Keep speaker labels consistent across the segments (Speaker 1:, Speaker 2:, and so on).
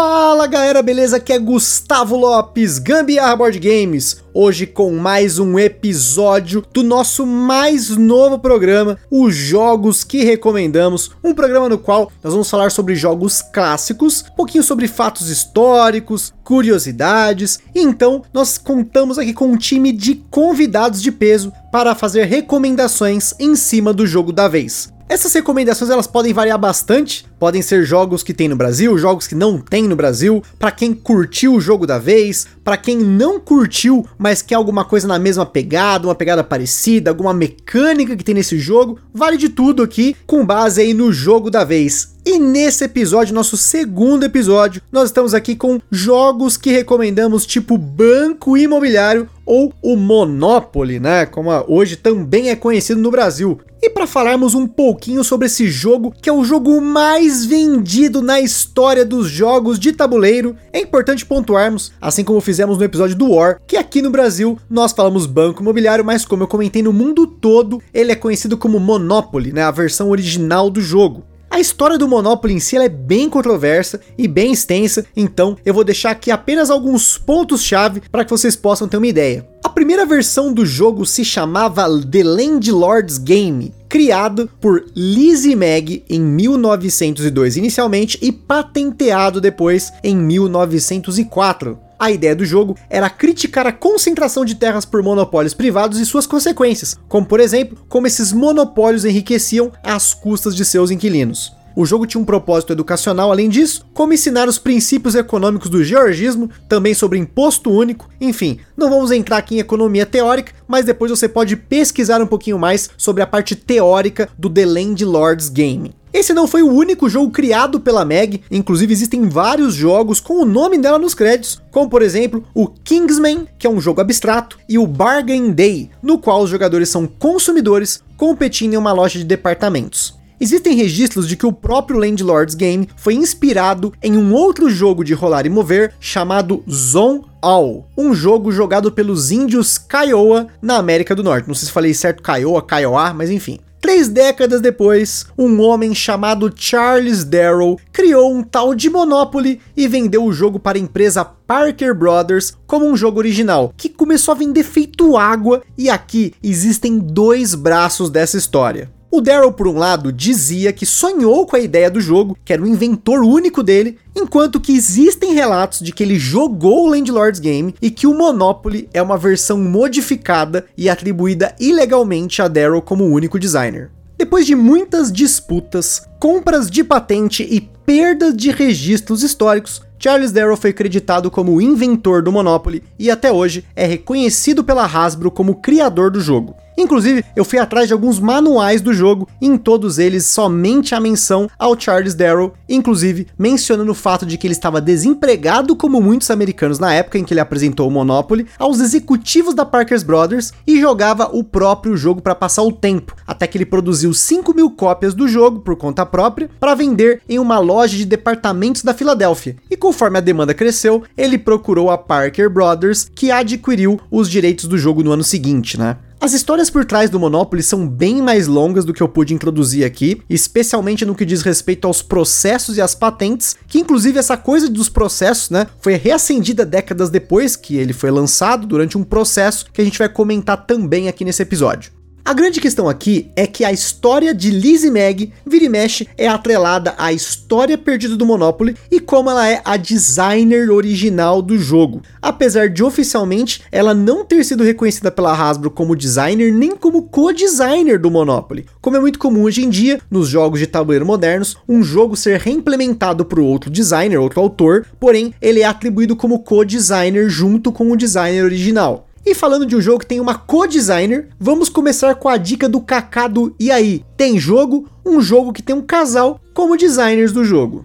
Speaker 1: Fala galera, beleza? Aqui é Gustavo Lopes, Gambiarra Board Games. Hoje com mais um episódio do nosso mais novo programa, os Jogos que Recomendamos. Um programa no qual nós vamos falar sobre jogos clássicos, um pouquinho sobre fatos históricos, curiosidades. Então nós contamos aqui com um time de convidados de peso para fazer recomendações em cima do jogo da vez. Essas recomendações elas podem variar bastante, podem ser jogos que tem no Brasil, jogos que não tem no Brasil, para quem curtiu o jogo da vez, para quem não curtiu, mas quer alguma coisa na mesma pegada, uma pegada parecida, alguma mecânica que tem nesse jogo, vale de tudo aqui, com base aí no jogo da vez. E nesse episódio, nosso segundo episódio, nós estamos aqui com jogos que recomendamos, tipo Banco Imobiliário ou o Monopoly, né? Como hoje também é conhecido no Brasil. E para falarmos um pouquinho sobre esse jogo, que é o jogo mais vendido na história dos jogos de tabuleiro, é importante pontuarmos, assim como fizemos no episódio do War, que aqui no Brasil nós falamos Banco Imobiliário, mas como eu comentei no mundo todo, ele é conhecido como Monopoly, né? A versão original do jogo. A história do Monopoly em si é bem controversa e bem extensa, então eu vou deixar aqui apenas alguns pontos-chave para que vocês possam ter uma ideia. A primeira versão do jogo se chamava The Landlord's Game, criado por Lizzie Mag em 1902 inicialmente e patenteado depois em 1904. A ideia do jogo era criticar a concentração de terras por monopólios privados e suas consequências, como por exemplo, como esses monopólios enriqueciam às custas de seus inquilinos. O jogo tinha um propósito educacional além disso, como ensinar os princípios econômicos do georgismo, também sobre imposto único, enfim, não vamos entrar aqui em economia teórica, mas depois você pode pesquisar um pouquinho mais sobre a parte teórica do The Landlord's Game. Esse não foi o único jogo criado pela Meg, inclusive existem vários jogos com o nome dela nos créditos, como por exemplo o Kingsman, que é um jogo abstrato, e o Bargain Day, no qual os jogadores são consumidores competindo em uma loja de departamentos. Existem registros de que o próprio Landlord's Game foi inspirado em um outro jogo de rolar e mover chamado Zone All, um jogo jogado pelos índios Kiowa na América do Norte. Não sei se falei certo Kiowa, Kiowa, mas enfim. Três décadas depois, um homem chamado Charles Darrow criou um tal de Monopoly e vendeu o jogo para a empresa Parker Brothers como um jogo original, que começou a vender feito água, e aqui existem dois braços dessa história. O Daryl, por um lado, dizia que sonhou com a ideia do jogo, que era o inventor único dele, enquanto que existem relatos de que ele jogou o Landlord's Game e que o Monopoly é uma versão modificada e atribuída ilegalmente a Daryl como único designer. Depois de muitas disputas, compras de patente e perdas de registros históricos, Charles Darrow foi creditado como o inventor do Monopoly e até hoje é reconhecido pela Hasbro como criador do jogo. Inclusive, eu fui atrás de alguns manuais do jogo, e em todos eles somente a menção ao Charles Darrow, inclusive mencionando o fato de que ele estava desempregado como muitos americanos na época em que ele apresentou o Monopoly aos executivos da Parker Brothers e jogava o próprio jogo para passar o tempo, até que ele produziu 5 mil cópias do jogo por conta própria para vender em uma loja de departamentos da Filadélfia. E conforme a demanda cresceu, ele procurou a Parker Brothers, que adquiriu os direitos do jogo no ano seguinte, né? As histórias por trás do Monopoly são bem mais longas do que eu pude introduzir aqui, especialmente no que diz respeito aos processos e às patentes, que inclusive essa coisa dos processos, né, foi reacendida décadas depois que ele foi lançado durante um processo que a gente vai comentar também aqui nesse episódio. A grande questão aqui é que a história de Liz e Meg, vira e mexe, é atrelada à história perdida do Monopoly e como ela é a designer original do jogo. Apesar de oficialmente ela não ter sido reconhecida pela Hasbro como designer nem como co-designer do Monopoly. Como é muito comum hoje em dia, nos jogos de tabuleiro modernos, um jogo ser reimplementado por outro designer, outro autor, porém ele é atribuído como co-designer junto com o designer original. E falando de um jogo que tem uma co-designer, vamos começar com a dica do Kaká do E aí, tem jogo? Um jogo que tem um casal como designers do jogo.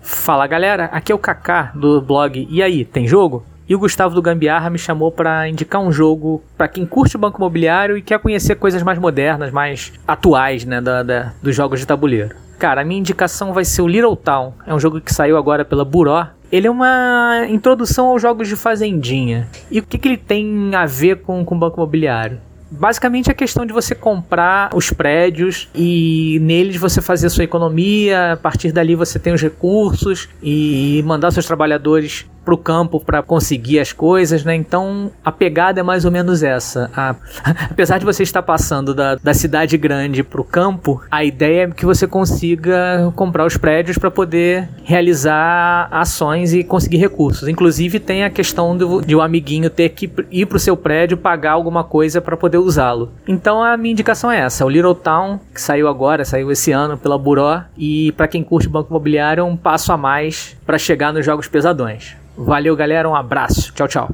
Speaker 2: Fala galera, aqui é o Kaká do blog E aí, tem jogo? E o Gustavo do Gambiarra me chamou para indicar um jogo para quem curte o banco imobiliário e quer conhecer coisas mais modernas, mais atuais, né, da, da, dos jogos de tabuleiro. Cara, a minha indicação vai ser o Little Town. É um jogo que saiu agora pela Buró. Ele é uma introdução aos jogos de fazendinha. E o que, que ele tem a ver com o banco imobiliário? Basicamente a questão de você comprar os prédios e neles você fazer a sua economia, a partir dali você tem os recursos e mandar seus trabalhadores pro campo para conseguir as coisas, né? Então a pegada é mais ou menos essa. A, apesar de você estar passando da, da cidade grande pro campo, a ideia é que você consiga comprar os prédios para poder realizar ações e conseguir recursos. Inclusive tem a questão do, de o um amiguinho ter que ir pro seu prédio pagar alguma coisa para poder usá-lo. Então a minha indicação é essa: o Little Town que saiu agora, saiu esse ano pela Buró e para quem curte banco imobiliário é um passo a mais para chegar nos jogos pesadões. Valeu, galera. Um abraço. Tchau, tchau.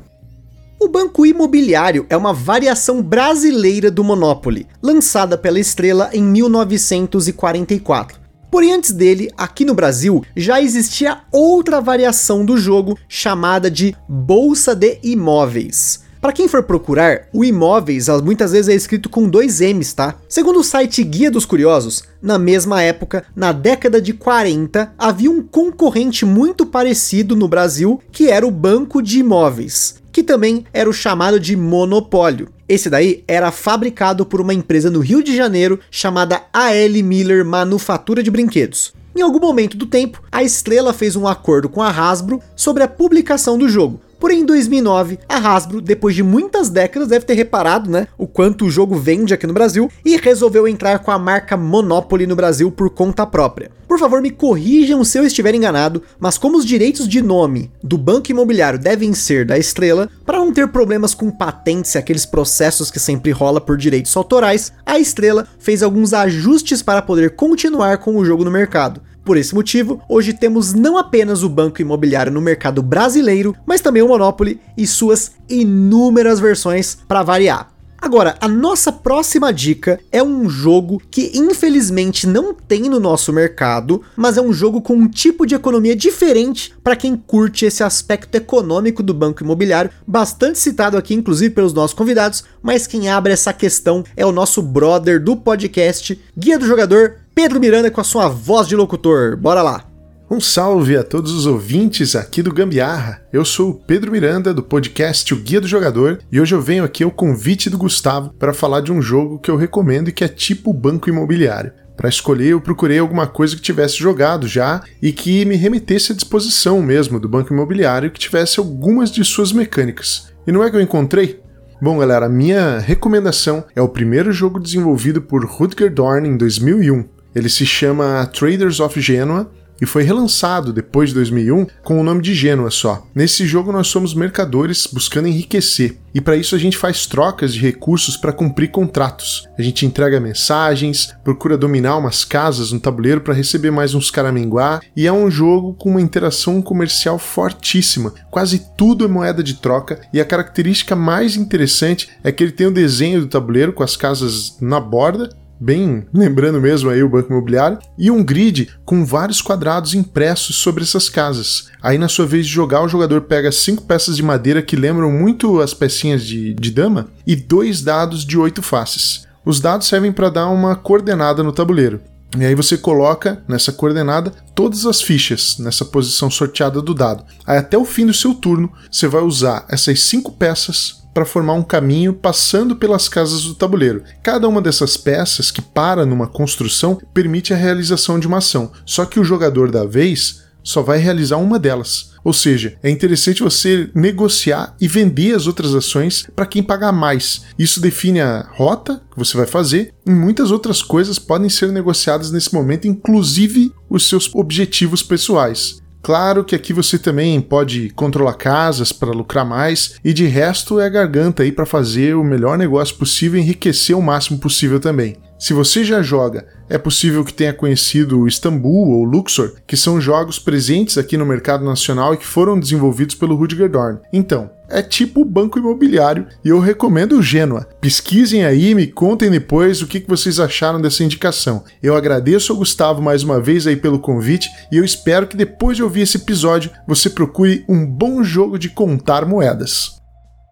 Speaker 1: O Banco Imobiliário é uma variação brasileira do Monopoly, lançada pela Estrela em 1944. Porém, antes dele, aqui no Brasil, já existia outra variação do jogo chamada de Bolsa de Imóveis. Para quem for procurar, o imóveis muitas vezes é escrito com dois M's, tá? Segundo o site Guia dos Curiosos, na mesma época, na década de 40, havia um concorrente muito parecido no Brasil, que era o Banco de Imóveis, que também era o chamado de monopólio. Esse daí era fabricado por uma empresa no Rio de Janeiro chamada A.L. Miller Manufatura de Brinquedos. Em algum momento do tempo, a Estrela fez um acordo com a Hasbro sobre a publicação do jogo, Porém, em 2009, a Hasbro, depois de muitas décadas, deve ter reparado, né, o quanto o jogo vende aqui no Brasil e resolveu entrar com a marca Monopoly no Brasil por conta própria. Por favor, me corrijam se eu estiver enganado, mas como os direitos de nome do banco imobiliário devem ser da Estrela, para não ter problemas com patentes e aqueles processos que sempre rola por direitos autorais, a Estrela fez alguns ajustes para poder continuar com o jogo no mercado. Por esse motivo, hoje temos não apenas o banco imobiliário no mercado brasileiro, mas também o Monopoly e suas inúmeras versões para variar. Agora, a nossa próxima dica é um jogo que infelizmente não tem no nosso mercado, mas é um jogo com um tipo de economia diferente para quem curte esse aspecto econômico do banco imobiliário, bastante citado aqui inclusive pelos nossos convidados, mas quem abre essa questão é o nosso brother do podcast, Guia do Jogador, Pedro Miranda com a sua voz de locutor. Bora lá!
Speaker 3: Um salve a todos os ouvintes aqui do Gambiarra. Eu sou o Pedro Miranda do podcast O Guia do Jogador e hoje eu venho aqui ao convite do Gustavo para falar de um jogo que eu recomendo e que é tipo banco imobiliário. Para escolher, eu procurei alguma coisa que tivesse jogado já e que me remetesse à disposição mesmo do banco imobiliário que tivesse algumas de suas mecânicas. E não é que eu encontrei? Bom, galera, a minha recomendação é o primeiro jogo desenvolvido por Rutger Dorn em 2001. Ele se chama Traders of Genoa e foi relançado depois de 2001 com o nome de Gênua só. Nesse jogo nós somos mercadores buscando enriquecer e para isso a gente faz trocas de recursos para cumprir contratos. A gente entrega mensagens, procura dominar umas casas no tabuleiro para receber mais uns caraminguá e é um jogo com uma interação comercial fortíssima. Quase tudo é moeda de troca e a característica mais interessante é que ele tem o desenho do tabuleiro com as casas na borda bem lembrando mesmo aí o banco imobiliário, e um grid com vários quadrados impressos sobre essas casas. Aí, na sua vez de jogar, o jogador pega cinco peças de madeira que lembram muito as pecinhas de, de dama e dois dados de oito faces. Os dados servem para dar uma coordenada no tabuleiro. E aí você coloca nessa coordenada todas as fichas nessa posição sorteada do dado. Aí até o fim do seu turno, você vai usar essas cinco peças para formar um caminho passando pelas casas do tabuleiro. Cada uma dessas peças que para numa construção permite a realização de uma ação, só que o jogador da vez só vai realizar uma delas. Ou seja, é interessante você negociar e vender as outras ações para quem pagar mais. Isso define a rota que você vai fazer e muitas outras coisas podem ser negociadas nesse momento, inclusive os seus objetivos pessoais. Claro que aqui você também pode controlar casas para lucrar mais e de resto é garganta aí para fazer o melhor negócio possível e enriquecer o máximo possível também. Se você já joga, é possível que tenha conhecido Istanbul ou Luxor, que são jogos presentes aqui no mercado nacional e que foram desenvolvidos pelo Rudiger Dorn. Então, é tipo banco imobiliário e eu recomendo o Genoa. Pesquisem aí e me contem depois o que vocês acharam dessa indicação. Eu agradeço ao Gustavo mais uma vez aí pelo convite e eu espero que depois de ouvir esse episódio você procure um bom jogo de contar moedas.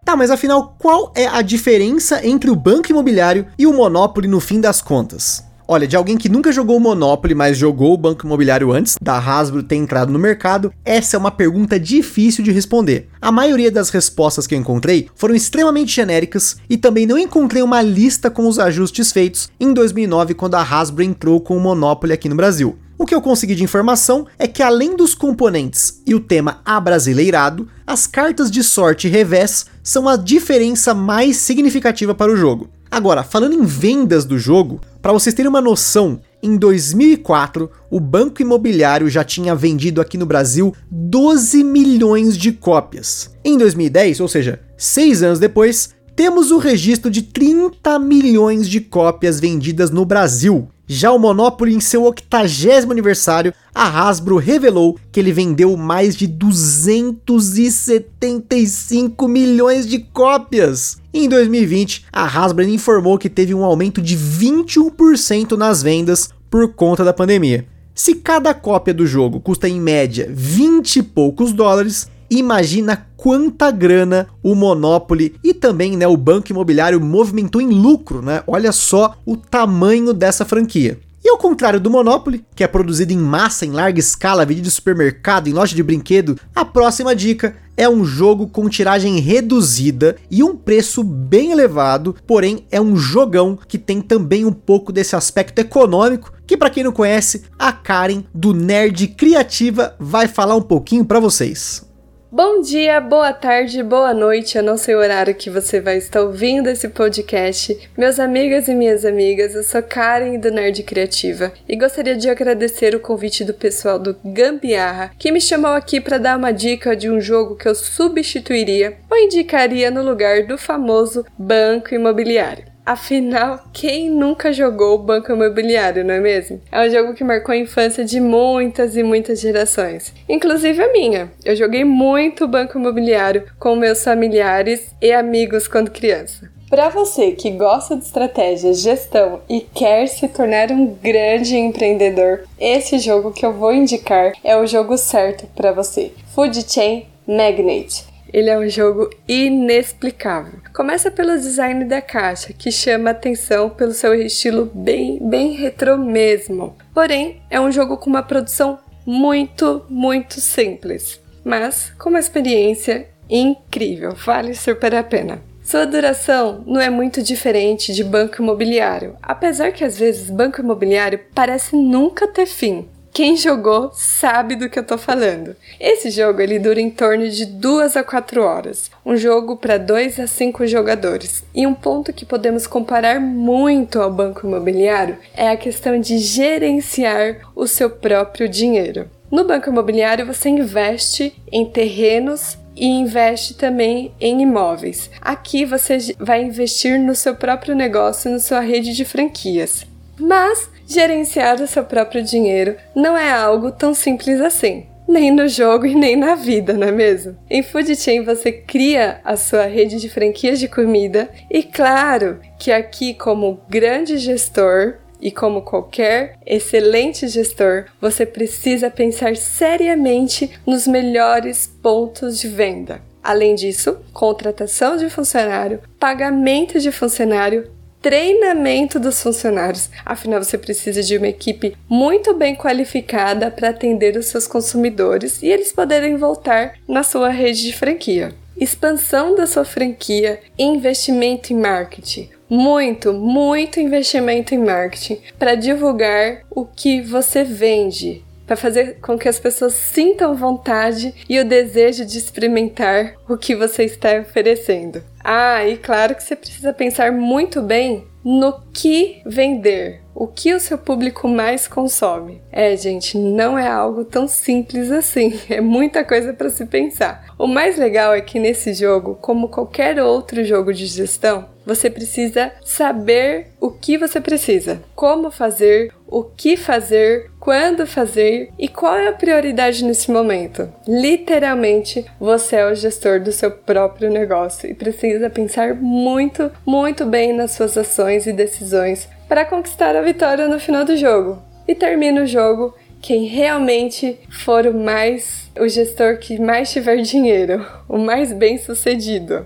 Speaker 1: Tá, mas afinal, qual é a diferença entre o banco imobiliário e o Monopoly no fim das contas? Olha, de alguém que nunca jogou Monopoly, mas jogou o Banco Imobiliário antes da Hasbro ter entrado no mercado, essa é uma pergunta difícil de responder. A maioria das respostas que eu encontrei foram extremamente genéricas e também não encontrei uma lista com os ajustes feitos em 2009 quando a Hasbro entrou com o Monopoly aqui no Brasil. O que eu consegui de informação é que além dos componentes e o tema abrasileirado, as cartas de sorte e revés são a diferença mais significativa para o jogo. Agora, falando em vendas do jogo, para vocês terem uma noção, em 2004 o Banco Imobiliário já tinha vendido aqui no Brasil 12 milhões de cópias. Em 2010, ou seja, seis anos depois, temos o registro de 30 milhões de cópias vendidas no Brasil. Já o Monopoly, em seu 80 aniversário, a Hasbro revelou que ele vendeu mais de 275 milhões de cópias. Em 2020, a Hasbro informou que teve um aumento de 21% nas vendas por conta da pandemia. Se cada cópia do jogo custa em média 20 e poucos dólares, imagina quanta grana o Monopoly e também né, o banco imobiliário movimentou em lucro, né? Olha só o tamanho dessa franquia. E ao contrário do Monopoly, que é produzido em massa em larga escala, vendido de supermercado, em loja de brinquedo, a próxima dica é um jogo com tiragem reduzida e um preço bem elevado, porém é um jogão que tem também um pouco desse aspecto econômico, que para quem não conhece, a Karen do Nerd Criativa vai falar um pouquinho para vocês.
Speaker 4: Bom dia, boa tarde, boa noite. Eu não sei o horário que você vai estar ouvindo esse podcast. Meus amigos e minhas amigas, eu sou Karen do Nerd Criativa e gostaria de agradecer o convite do pessoal do Gambiarra que me chamou aqui para dar uma dica de um jogo que eu substituiria ou indicaria no lugar do famoso Banco Imobiliário. Afinal, quem nunca jogou Banco Imobiliário, não é mesmo? É um jogo que marcou a infância de muitas e muitas gerações, inclusive a minha. Eu joguei muito Banco Imobiliário com meus familiares e amigos quando criança. Para você que gosta de estratégia, gestão e quer se tornar um grande empreendedor, esse jogo que eu vou indicar é o jogo certo para você. Food Chain Magnate. Ele é um jogo inexplicável. Começa pelo design da caixa, que chama atenção pelo seu estilo bem, bem retrô mesmo. Porém, é um jogo com uma produção muito, muito simples, mas com uma experiência incrível, vale super a pena. Sua duração não é muito diferente de banco imobiliário, apesar que às vezes banco imobiliário parece nunca ter fim. Quem jogou sabe do que eu tô falando. Esse jogo ele dura em torno de 2 a 4 horas, um jogo para 2 a 5 jogadores. E um ponto que podemos comparar muito ao banco imobiliário é a questão de gerenciar o seu próprio dinheiro. No banco imobiliário você investe em terrenos e investe também em imóveis. Aqui você vai investir no seu próprio negócio, na sua rede de franquias. Mas gerenciar o seu próprio dinheiro não é algo tão simples assim. Nem no jogo e nem na vida, não é mesmo? Em Food Chain você cria a sua rede de franquias de comida e claro que aqui como grande gestor e como qualquer excelente gestor, você precisa pensar seriamente nos melhores pontos de venda. Além disso, contratação de funcionário, pagamento de funcionário, treinamento dos funcionários. Afinal, você precisa de uma equipe muito bem qualificada para atender os seus consumidores e eles poderem voltar na sua rede de franquia. Expansão da sua franquia, investimento em marketing. Muito, muito investimento em marketing para divulgar o que você vende, para fazer com que as pessoas sintam vontade e o desejo de experimentar o que você está oferecendo. Ah, e claro que você precisa pensar muito bem no que vender, o que o seu público mais consome. É, gente, não é algo tão simples assim, é muita coisa para se pensar. O mais legal é que nesse jogo, como qualquer outro jogo de gestão, você precisa saber o que você precisa, como fazer, o que fazer, quando fazer e qual é a prioridade nesse momento. Literalmente, você é o gestor do seu próprio negócio e precisa pensar muito, muito bem nas suas ações e decisões para conquistar a vitória no final do jogo. E termina o jogo quem realmente for o mais o gestor que mais tiver dinheiro, o mais bem sucedido.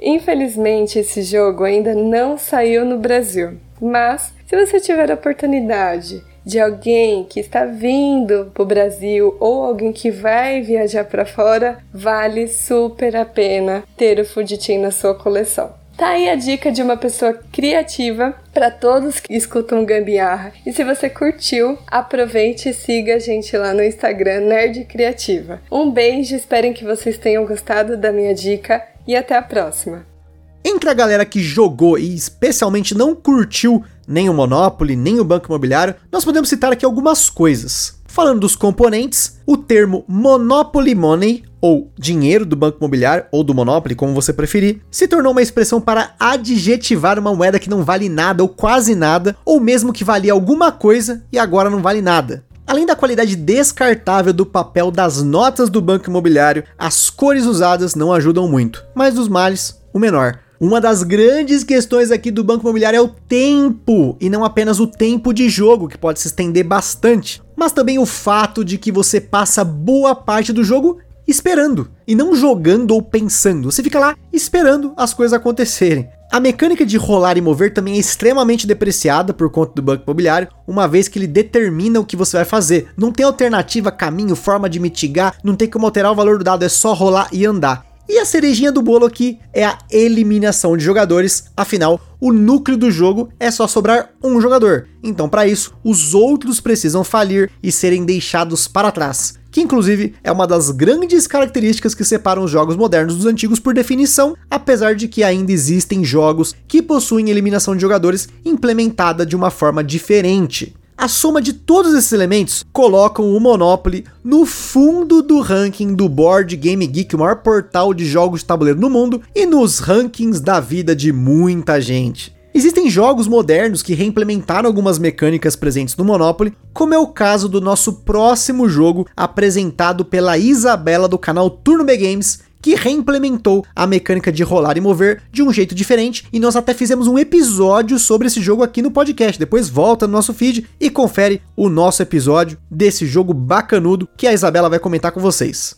Speaker 4: Infelizmente, esse jogo ainda não saiu no Brasil, Mas, se você tiver a oportunidade de alguém que está vindo para o Brasil ou alguém que vai viajar para fora, vale super a pena ter o Chain na sua coleção. Tá aí a dica de uma pessoa criativa para todos que escutam Gambiarra. E se você curtiu, aproveite e siga a gente lá no Instagram Nerd Criativa. Um beijo, espero que vocês tenham gostado da minha dica e até a próxima.
Speaker 1: Entre a galera que jogou e especialmente não curtiu nem o Monopoly, nem o Banco Imobiliário, nós podemos citar aqui algumas coisas. Falando dos componentes, o termo Monopoly Money, ou dinheiro do banco imobiliário, ou do Monopoly, como você preferir, se tornou uma expressão para adjetivar uma moeda que não vale nada ou quase nada, ou mesmo que valia alguma coisa e agora não vale nada. Além da qualidade descartável do papel das notas do banco imobiliário, as cores usadas não ajudam muito, mas dos males, o menor. Uma das grandes questões aqui do banco imobiliário é o tempo, e não apenas o tempo de jogo, que pode se estender bastante, mas também o fato de que você passa boa parte do jogo esperando, e não jogando ou pensando. Você fica lá esperando as coisas acontecerem. A mecânica de rolar e mover também é extremamente depreciada por conta do banco imobiliário, uma vez que ele determina o que você vai fazer. Não tem alternativa, caminho, forma de mitigar, não tem como alterar o valor do dado, é só rolar e andar. E a cerejinha do bolo aqui é a eliminação de jogadores, afinal, o núcleo do jogo é só sobrar um jogador. Então, para isso, os outros precisam falir e serem deixados para trás. Que inclusive é uma das grandes características que separam os jogos modernos dos antigos por definição, apesar de que ainda existem jogos que possuem eliminação de jogadores implementada de uma forma diferente. A soma de todos esses elementos colocam o Monopoly no fundo do ranking do Board Game Geek, o maior portal de jogos de tabuleiro no mundo, e nos rankings da vida de muita gente. Existem jogos modernos que reimplementaram algumas mecânicas presentes no Monopoly, como é o caso do nosso próximo jogo apresentado pela Isabela do canal Turno B Games, que reimplementou a mecânica de rolar e mover de um jeito diferente, e nós até fizemos um episódio sobre esse jogo aqui no podcast. Depois volta no nosso feed e confere o nosso episódio desse jogo bacanudo que a Isabela vai comentar com vocês.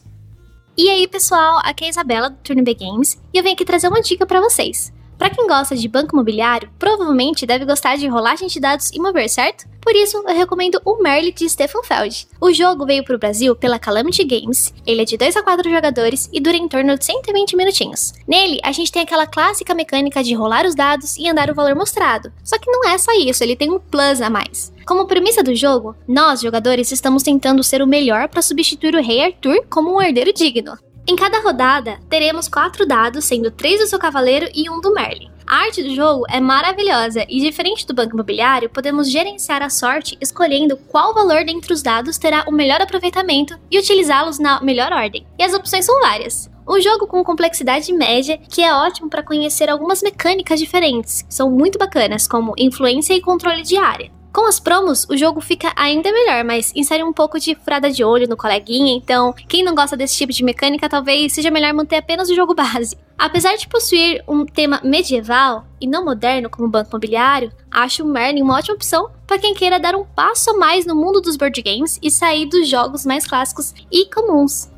Speaker 5: E aí, pessoal, aqui é a Isabela do Turn B Games e eu venho aqui trazer uma dica para vocês. Para quem gosta de banco imobiliário, provavelmente deve gostar de rolagem de dados e mover, certo? Por isso, eu recomendo o Merle de Stefan Feld. O jogo veio para o Brasil pela Calamity Games, ele é de 2 a 4 jogadores e dura em torno de 120 minutinhos. Nele, a gente tem aquela clássica mecânica de rolar os dados e andar o valor mostrado. Só que não é só isso, ele tem um plus a mais. Como premissa do jogo, nós, jogadores, estamos tentando ser o melhor para substituir o rei Arthur como um herdeiro digno. Em cada rodada, teremos quatro dados, sendo três do seu cavaleiro e um do Merlin. A arte do jogo é maravilhosa e, diferente do banco imobiliário, podemos gerenciar a sorte escolhendo qual valor dentre os dados terá o melhor aproveitamento e utilizá-los na melhor ordem. E as opções são várias. Um jogo com complexidade média que é ótimo para conhecer algumas mecânicas diferentes, que são muito bacanas, como influência e controle de área. Com as promos, o jogo fica ainda melhor, mas insere um pouco de furada de olho no coleguinha, então quem não gosta desse tipo de mecânica talvez seja melhor manter apenas o jogo base. Apesar de possuir um tema medieval e não moderno como o Banco Imobiliário, acho o Merlin uma ótima opção para quem queira dar um passo a mais no mundo dos board games e sair dos jogos mais clássicos e comuns.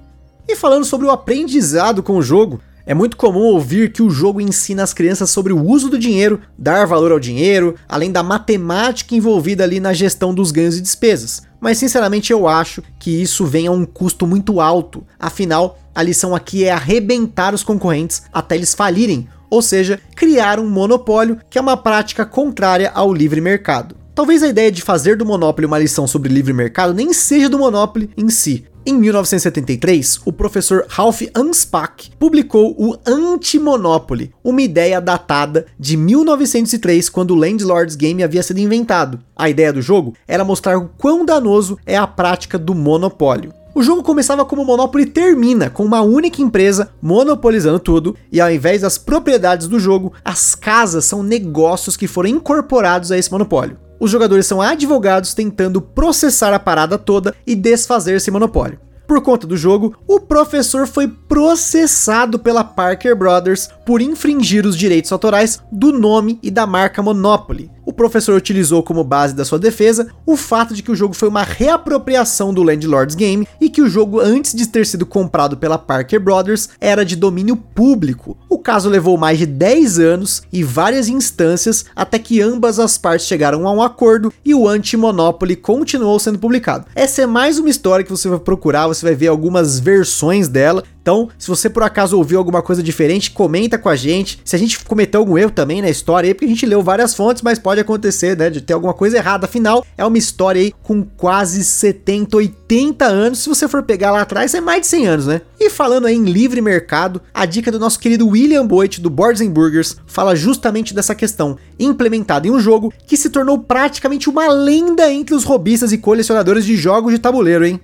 Speaker 1: E falando sobre o aprendizado com o jogo, é muito comum ouvir que o jogo ensina as crianças sobre o uso do dinheiro, dar valor ao dinheiro, além da matemática envolvida ali na gestão dos ganhos e despesas. Mas sinceramente eu acho que isso vem a um custo muito alto. Afinal, a lição aqui é arrebentar os concorrentes até eles falirem, ou seja, criar um monopólio, que é uma prática contrária ao livre mercado. Talvez a ideia de fazer do Monopoly uma lição sobre livre mercado nem seja do Monopoly em si, em 1973, o professor Ralph Anspach publicou o Anti-Monopoly, uma ideia datada de 1903, quando o Landlord's Game havia sido inventado. A ideia do jogo era mostrar o quão danoso é a prática do monopólio. O jogo começava como Monopoly termina, com uma única empresa monopolizando tudo, e ao invés das propriedades do jogo, as casas são negócios que foram incorporados a esse monopólio. Os jogadores são advogados tentando processar a parada toda e desfazer esse monopólio. Por conta do jogo, o professor foi processado pela Parker Brothers por infringir os direitos autorais do nome e da marca Monopoly. O professor utilizou como base da sua defesa o fato de que o jogo foi uma reapropriação do Landlord's Game e que o jogo, antes de ter sido comprado pela Parker Brothers, era de domínio público. O caso levou mais de 10 anos e várias instâncias até que ambas as partes chegaram a um acordo e o Anti-Monopoly continuou sendo publicado. Essa é mais uma história que você vai procurar, você vai ver algumas versões dela. Então, se você por acaso ouviu alguma coisa diferente, comenta com a gente. Se a gente cometeu algum erro também na história aí, porque a gente leu várias fontes, mas pode acontecer, né, de ter alguma coisa errada. Afinal, é uma história aí com quase 70, 80 anos. Se você for pegar lá atrás, é mais de 100 anos, né? E falando aí em livre mercado, a dica do nosso querido William Boyd do Boards Burgers fala justamente dessa questão, implementada em um jogo que se tornou praticamente uma lenda entre os robistas e colecionadores de jogos de tabuleiro, hein?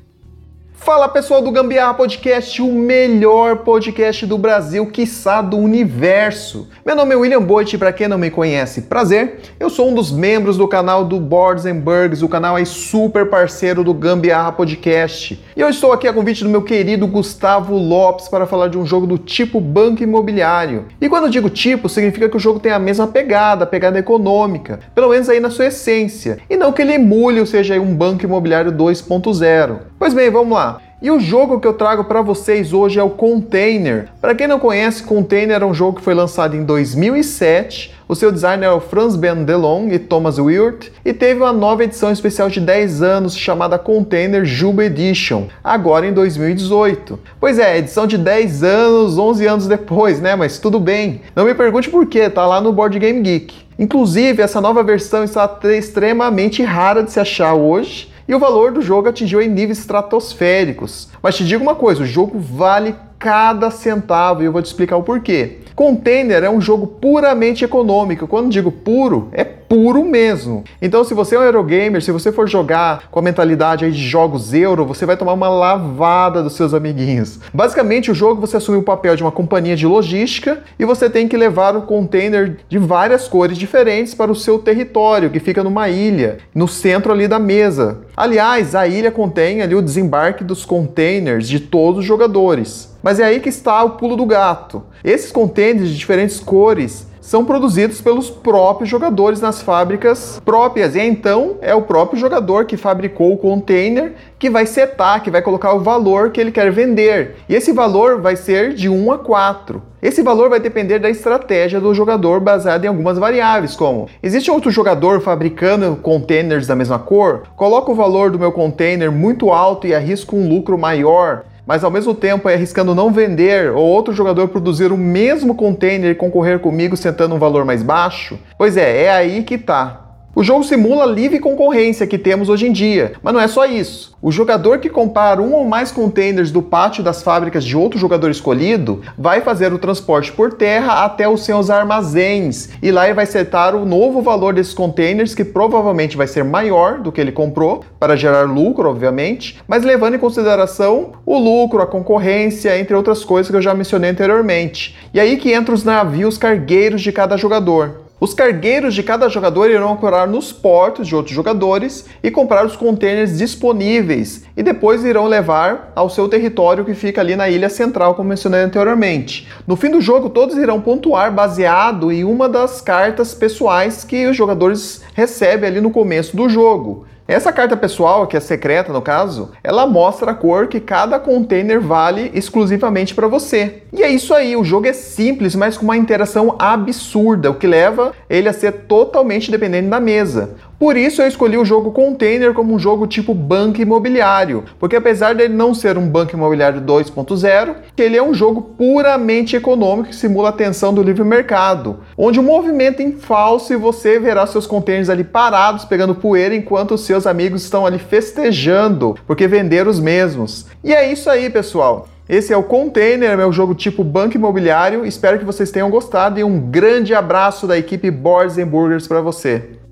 Speaker 6: Fala pessoal do Gambiarra Podcast, o melhor podcast do Brasil, quiçá do universo. Meu nome é William Boit, para quem não me conhece, prazer. Eu sou um dos membros do canal do Boards and Burgs, o canal é super parceiro do Gambiarra Podcast. E eu estou aqui a convite do meu querido Gustavo Lopes para falar de um jogo do tipo banco imobiliário. E quando eu digo tipo, significa que o jogo tem a mesma pegada, a pegada econômica, pelo menos aí na sua essência, e não que ele emule ou seja um banco imobiliário 2.0. Pois bem, vamos lá. E o jogo que eu trago para vocês hoje é o Container. Para quem não conhece, Container é um jogo que foi lançado em 2007. O seu designer é o Franz Ben Delong e Thomas Wirt e teve uma nova edição especial de 10 anos chamada Container Juba Edition, agora em 2018. Pois é, edição de 10 anos, 11 anos depois, né? Mas tudo bem. Não me pergunte por quê, tá lá no Board Game Geek. Inclusive, essa nova versão está extremamente rara de se achar hoje e o valor do jogo atingiu em níveis estratosféricos. Mas te digo uma coisa, o jogo vale cada centavo e eu vou te explicar o porquê. Container é um jogo puramente econômico. Quando digo puro, é puro mesmo. Então, se você é um Eurogamer, se você for jogar com a mentalidade de jogos euro, você vai tomar uma lavada dos seus amiguinhos. Basicamente, o jogo você assume o papel de uma companhia de logística e você tem que levar o container de várias cores diferentes para o seu território, que fica numa ilha, no centro ali da mesa. Aliás, a ilha contém ali o desembarque dos containers de todos os jogadores. Mas é aí que está o pulo do gato. Esses containers de diferentes cores são produzidos pelos próprios jogadores nas fábricas próprias. E então é o próprio jogador que fabricou o container que vai setar, que vai colocar o valor que ele quer vender. E esse valor vai ser de 1 a 4. Esse valor vai depender da estratégia do jogador baseada em algumas variáveis, como existe outro jogador fabricando containers da mesma cor? Coloco o valor do meu container muito alto e arrisco um lucro maior mas ao mesmo tempo é arriscando não vender ou outro jogador produzir o mesmo container e concorrer comigo sentando um valor mais baixo? Pois é, é aí que tá. O jogo simula a livre concorrência que temos hoje em dia, mas não é só isso. O jogador que comprar um ou mais containers do pátio das fábricas de outro jogador escolhido vai fazer o transporte por terra até os seus armazéns e lá ele vai setar o novo valor desses containers que provavelmente vai ser maior do que ele comprou para gerar lucro, obviamente, mas levando em consideração o lucro, a concorrência, entre outras coisas que eu já mencionei anteriormente. E aí que entram os navios cargueiros de cada jogador. Os cargueiros de cada jogador irão ancorar nos portos de outros jogadores e comprar os containers disponíveis e depois irão levar ao seu território que fica ali na ilha central, como mencionei anteriormente. No fim do jogo, todos irão pontuar baseado em uma das cartas pessoais que os jogadores recebem ali no começo do jogo. Essa carta pessoal, que é secreta no caso, ela mostra a cor que cada container vale exclusivamente para você. E é isso aí, o jogo é simples, mas com uma interação absurda, o que leva ele a ser totalmente dependente da mesa. Por isso eu escolhi o jogo Container como um jogo tipo banco imobiliário, porque apesar dele não ser um banco imobiliário 2.0, ele é um jogo puramente econômico que simula a tensão do livre mercado, onde o movimento em falso e você verá seus containers ali parados pegando poeira enquanto seus amigos estão ali festejando porque venderam os mesmos. E é isso aí, pessoal. Esse é o Container, meu jogo tipo banco imobiliário. Espero que vocês tenham gostado e um grande abraço da equipe Boards Burgers para você.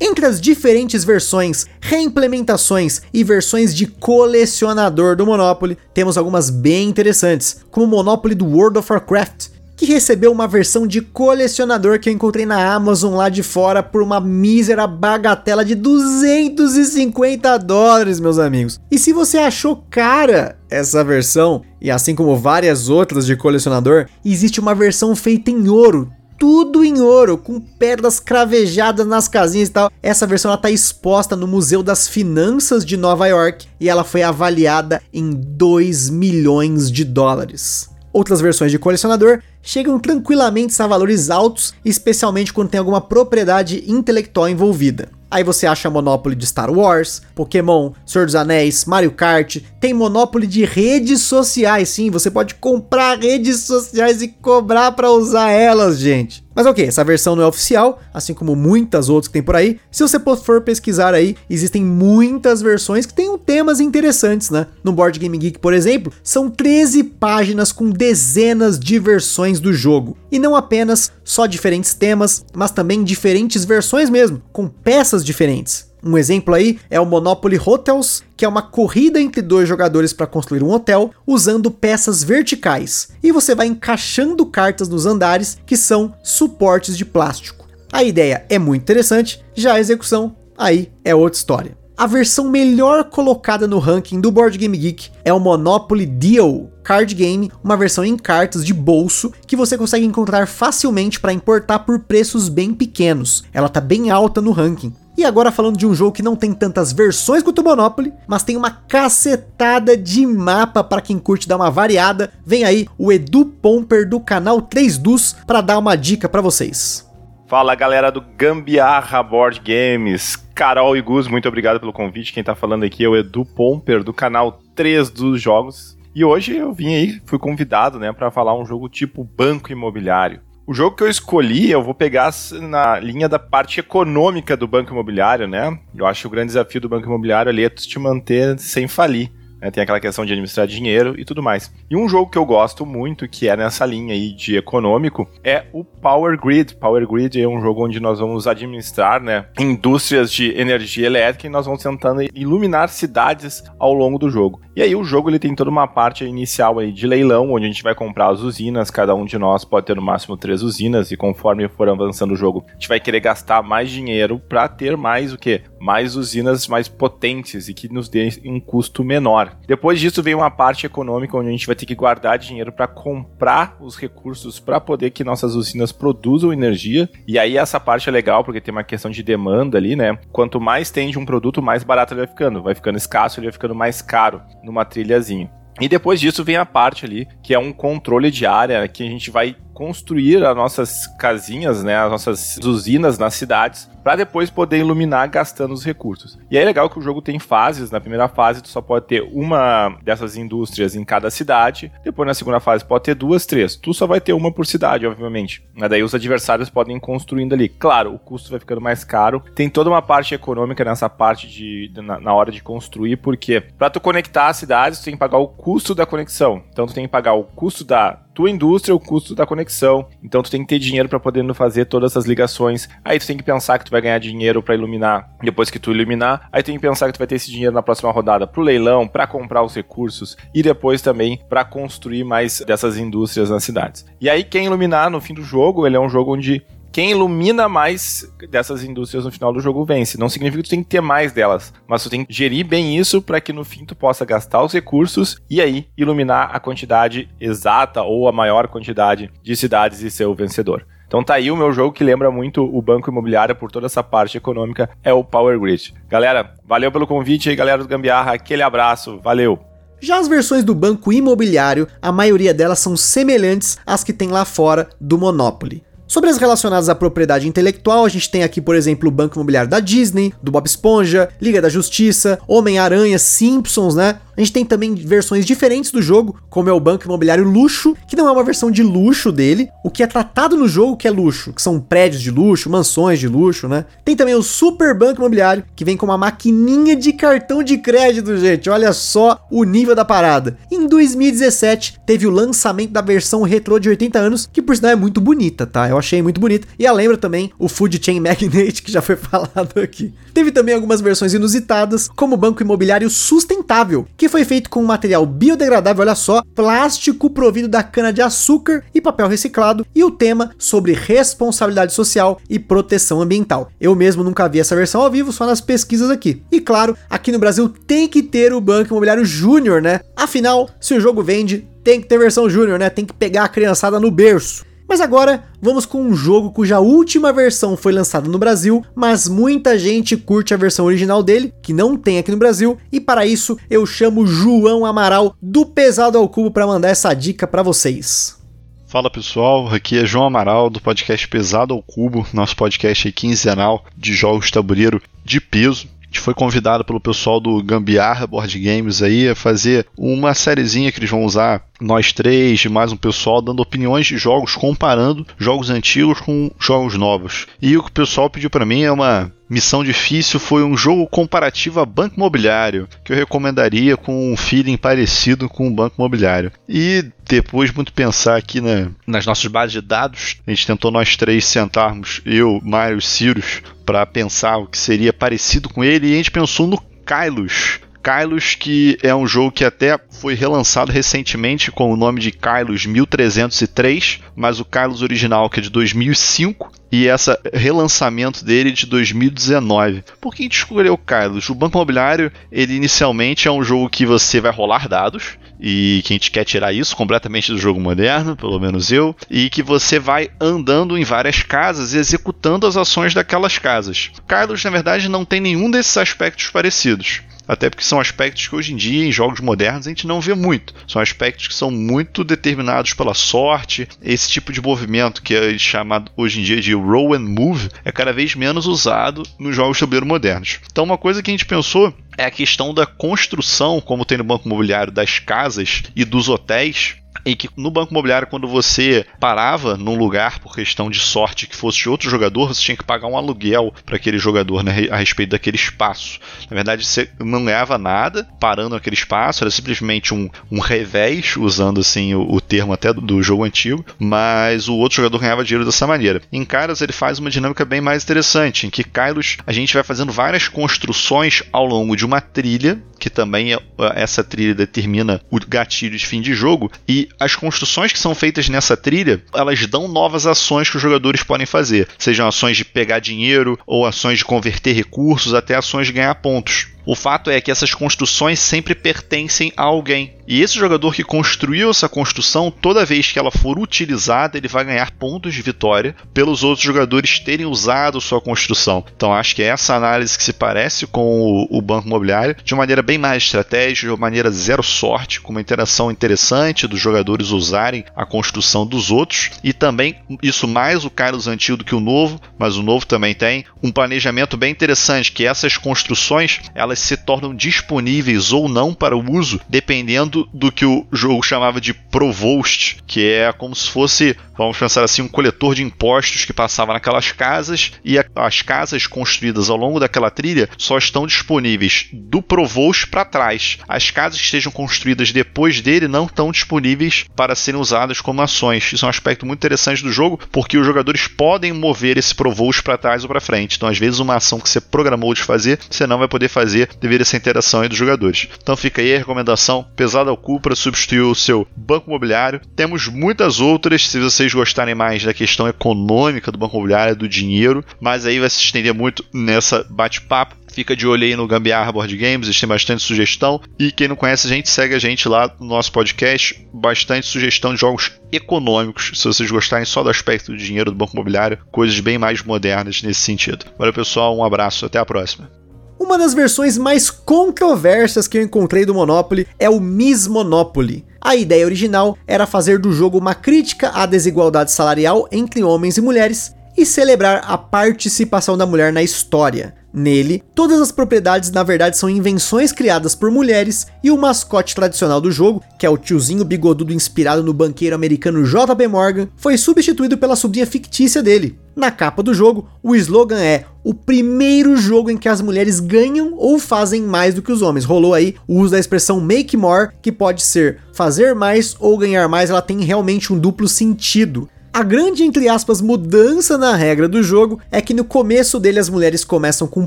Speaker 1: Entre as diferentes versões, reimplementações e versões de colecionador do Monopoly, temos algumas bem interessantes, como o Monopoly do World of Warcraft, que recebeu uma versão de colecionador que eu encontrei na Amazon lá de fora por uma mísera bagatela de 250 dólares, meus amigos. E se você achou cara essa versão, e assim como várias outras de colecionador, existe uma versão feita em ouro tudo em ouro, com pedras cravejadas nas casinhas e tal. Essa versão está exposta no Museu das Finanças de Nova York e ela foi avaliada em 2 milhões de dólares. Outras versões de colecionador chegam tranquilamente a valores altos, especialmente quando tem alguma propriedade intelectual envolvida. Aí você acha Monopoly de Star Wars, Pokémon, Senhor dos Anéis, Mario Kart, tem Monopoly de redes sociais, sim, você pode comprar redes sociais e cobrar para usar elas, gente. Mas ok, essa versão não é oficial, assim como muitas outras que tem por aí. Se você for pesquisar aí, existem muitas versões que têm temas interessantes, né? No Board Game Geek, por exemplo, são 13 páginas com dezenas de versões do jogo. E não apenas só diferentes temas, mas também diferentes versões mesmo, com peças diferentes. Um exemplo aí é o Monopoly Hotels, que é uma corrida entre dois jogadores para construir um hotel usando peças verticais. E você vai encaixando cartas nos andares, que são suportes de plástico. A ideia é muito interessante, já a execução aí é outra história. A versão melhor colocada no ranking do Board Game Geek é o Monopoly Deal Card Game, uma versão em cartas de bolso que você consegue encontrar facilmente para importar por preços bem pequenos. Ela tá bem alta no ranking. E agora falando de um jogo que não tem tantas versões quanto o Monopoly, mas tem uma cacetada de mapa para quem curte dar uma variada, vem aí o Edu Pomper do canal 3 Dus para dar uma dica para vocês.
Speaker 7: Fala galera do Gambiarra Board Games, Carol e Gus, muito obrigado pelo convite. Quem tá falando aqui é o Edu Pomper do canal 3 dos Jogos. E hoje eu vim aí, fui convidado, né, para falar um jogo tipo Banco Imobiliário. O jogo que eu escolhi, eu vou pegar na linha da parte econômica do banco imobiliário, né? Eu acho que o grande desafio do banco imobiliário ali é tu te manter sem falir. Né? Tem aquela questão de administrar dinheiro e tudo mais. E um jogo que eu gosto muito, que é nessa linha aí de econômico, é o Power Grid. Power Grid é um jogo onde nós vamos administrar né, indústrias de energia elétrica e nós vamos tentando iluminar cidades ao longo do jogo. E aí o jogo ele tem toda uma parte inicial aí de leilão, onde a gente vai comprar as usinas, cada um de nós pode ter no máximo três usinas, e conforme for avançando o jogo, a gente vai querer gastar mais dinheiro para ter mais o que? Mais usinas mais potentes e que nos dê um custo menor. Depois disso vem uma parte econômica onde a gente vai ter que guardar dinheiro para comprar os recursos para poder que nossas usinas produzam energia. E aí essa parte é legal porque tem uma questão de demanda ali, né? Quanto mais tem de um produto, mais barato ele vai ficando. Vai ficando escasso, ele vai ficando mais caro numa trilhazinha. E depois disso vem a parte ali que é um controle de área que a gente vai construir as nossas casinhas, né, as nossas usinas nas cidades, para depois poder iluminar gastando os recursos. E é legal que o jogo tem fases. Na primeira fase, tu só pode ter uma dessas indústrias em cada cidade. Depois, na segunda fase, pode ter duas, três. Tu só vai ter uma por cidade, obviamente. Daí os adversários podem ir construindo ali. Claro, o custo vai ficando mais caro. Tem toda uma parte econômica nessa parte de na, na hora de construir, porque para tu conectar as cidades, tu tem que pagar o custo da conexão. Então, tu tem que pagar o custo da tua indústria o custo da conexão. Então tu tem que ter dinheiro para poder fazer todas essas ligações. Aí tu tem que pensar que tu vai ganhar dinheiro para iluminar depois que tu iluminar. Aí tu tem que pensar que tu vai ter esse dinheiro na próxima rodada pro leilão, para comprar os recursos e depois também para construir mais dessas indústrias nas cidades. E aí quem iluminar no fim do jogo, ele é um jogo onde quem ilumina mais dessas indústrias no final do jogo vence. Não significa que tu tem que ter mais delas, mas tu tem que gerir bem isso para que no fim tu possa gastar os recursos e aí iluminar a quantidade exata ou a maior quantidade de cidades e ser o vencedor. Então tá aí o meu jogo que lembra muito o banco imobiliário por toda essa parte econômica, é o Power Grid. Galera, valeu pelo convite aí, galera do Gambiarra, aquele abraço, valeu!
Speaker 1: Já as versões do banco imobiliário, a maioria delas são semelhantes às que tem lá fora do Monopoly. Sobre as relacionadas à propriedade intelectual, a gente tem aqui, por exemplo, o Banco Imobiliário da Disney, do Bob Esponja, Liga da Justiça, Homem-Aranha, Simpsons, né? A gente tem também versões diferentes do jogo, como é o Banco Imobiliário Luxo, que não é uma versão de luxo dele, o que é tratado no jogo que é luxo, que são prédios de luxo, mansões de luxo, né? Tem também o Super Banco Imobiliário, que vem com uma maquininha de cartão de crédito, gente. Olha só o nível da parada. Em 2017, teve o lançamento da versão retrô de 80 anos, que por sinal é muito bonita, tá? Eu achei muito bonita. E ela lembra também o Food Chain Magnate, que já foi falado aqui. Teve também algumas versões inusitadas, como o Banco Imobiliário Sustentável, que foi feito com um material biodegradável, olha só, plástico provido da cana de açúcar e papel reciclado, e o tema sobre responsabilidade social e proteção ambiental. Eu mesmo nunca vi essa versão ao vivo, só nas pesquisas aqui. E claro, aqui no Brasil tem que ter o Banco Imobiliário Júnior, né? Afinal, se o jogo vende, tem que ter versão Júnior, né? Tem que pegar a criançada no berço. Mas agora vamos com um jogo cuja última versão foi lançada no Brasil, mas muita gente curte a versão original dele, que não tem aqui no Brasil, e para isso eu chamo João Amaral do Pesado ao Cubo para mandar essa dica para vocês.
Speaker 8: Fala pessoal, aqui é João Amaral do podcast Pesado ao Cubo, nosso podcast quinzenal de jogos tabuleiro de peso. Gente foi convidado pelo pessoal do Gambiarra Board Games aí a fazer uma sériezinha que eles vão usar nós três mais um pessoal dando opiniões de jogos, comparando jogos antigos com jogos novos. E o que o pessoal pediu para mim é uma missão difícil, foi um jogo comparativo a Banco Imobiliário, que eu recomendaria com um feeling parecido com o Banco Imobiliário. E depois muito pensar aqui na, nas nossas bases de dados, a gente tentou nós três sentarmos, eu, Mário e Cirus, para pensar o que seria parecido com ele, e a gente pensou no Kylos, Kylos, que é um jogo que até foi relançado recentemente com o nome de Kylos 1303, mas o Kylos original que é de 2005 e esse relançamento dele de 2019. Por que a gente escolheu o Kylos? O Banco Imobiliário, ele inicialmente é um jogo que você vai rolar dados, e que a gente quer tirar isso completamente do jogo moderno, pelo menos eu, e que você vai andando em várias casas e executando as ações daquelas casas. Kylos, na verdade, não tem nenhum desses aspectos parecidos até porque são aspectos que hoje em dia em jogos modernos a gente não vê muito. São aspectos que são muito determinados pela sorte. Esse tipo de movimento que é chamado hoje em dia de roll and move é cada vez menos usado nos jogos de tabuleiro modernos. Então uma coisa que a gente pensou é a questão da construção, como tem no banco imobiliário, das casas e dos hotéis e que no banco imobiliário, quando você parava num lugar por questão de sorte que fosse de outro jogador, você tinha que pagar um aluguel para aquele jogador né, a respeito daquele espaço. Na verdade, você não ganhava nada parando naquele espaço, era simplesmente um, um revés, usando assim o, o termo até do, do, jogo antigo, mas o outro jogador ganhava dinheiro dessa maneira. Em Caras, ele faz uma dinâmica bem mais interessante, em que Kylos a gente vai fazendo várias construções ao longo de uma trilha, que também é, essa trilha determina o gatilho de fim de jogo, e as construções que são feitas nessa trilha, elas dão novas ações que os jogadores podem fazer, sejam ações de pegar dinheiro ou ações de converter recursos, até ações de ganhar pontos. O fato é que essas construções sempre pertencem a alguém. E esse jogador que construiu essa construção, toda vez que ela for utilizada, ele vai ganhar pontos de vitória pelos outros jogadores terem usado sua construção. Então acho que é essa análise que se parece com o, banco imobiliário, de maneira bem mais estratégica, de maneira zero sorte, com uma interação interessante dos jogadores usarem a construção dos outros. E também, isso mais o Carlos antigo do que o novo, mas o novo também tem um planejamento bem interessante, que essas construções elas elas se tornam disponíveis ou não para o uso, dependendo do que o jogo chamava de provost, que é como se fosse, vamos pensar assim, um coletor de impostos que passava naquelas casas e as casas construídas ao longo daquela trilha só estão disponíveis do provost para trás. As casas que estejam construídas depois dele não estão disponíveis para serem usadas como ações. Isso é um aspecto muito interessante do jogo, porque os jogadores podem mover esse provost para trás ou para frente. Então, às vezes, uma ação que você programou de fazer, você não vai poder fazer devido a essa interação aí dos jogadores. Então fica aí a recomendação pesada ao cu para substituir o seu banco imobiliário. Temos muitas outras, se vocês gostarem mais da questão econômica do banco imobiliário, do dinheiro, mas aí vai se estender muito nessa bate-papo. Fica de olho aí no Gambiarra Board Games, têm bastante sugestão. E quem não conhece a gente, segue a gente lá no nosso podcast. Bastante sugestão de jogos econômicos, se vocês gostarem só do aspecto do dinheiro do banco imobiliário, coisas bem mais modernas nesse sentido. Valeu, pessoal, um abraço, até a próxima.
Speaker 1: Uma das versões mais controversas que eu encontrei do Monopoly é o Miss Monopoly. A ideia original era fazer do jogo uma crítica à desigualdade salarial entre homens e mulheres e celebrar a participação da mulher na história. Nele, todas as propriedades na verdade são invenções criadas por mulheres e o mascote tradicional do jogo, que é o tiozinho bigodudo inspirado no banqueiro americano JB Morgan, foi substituído pela sobrinha fictícia dele. Na capa do jogo, o slogan é o primeiro jogo em que as mulheres ganham ou fazem mais do que os homens. Rolou aí o uso da expressão make more, que pode ser fazer mais ou ganhar mais, ela tem realmente um duplo sentido. A grande, entre aspas, mudança na regra do jogo é que no começo dele as mulheres começam com um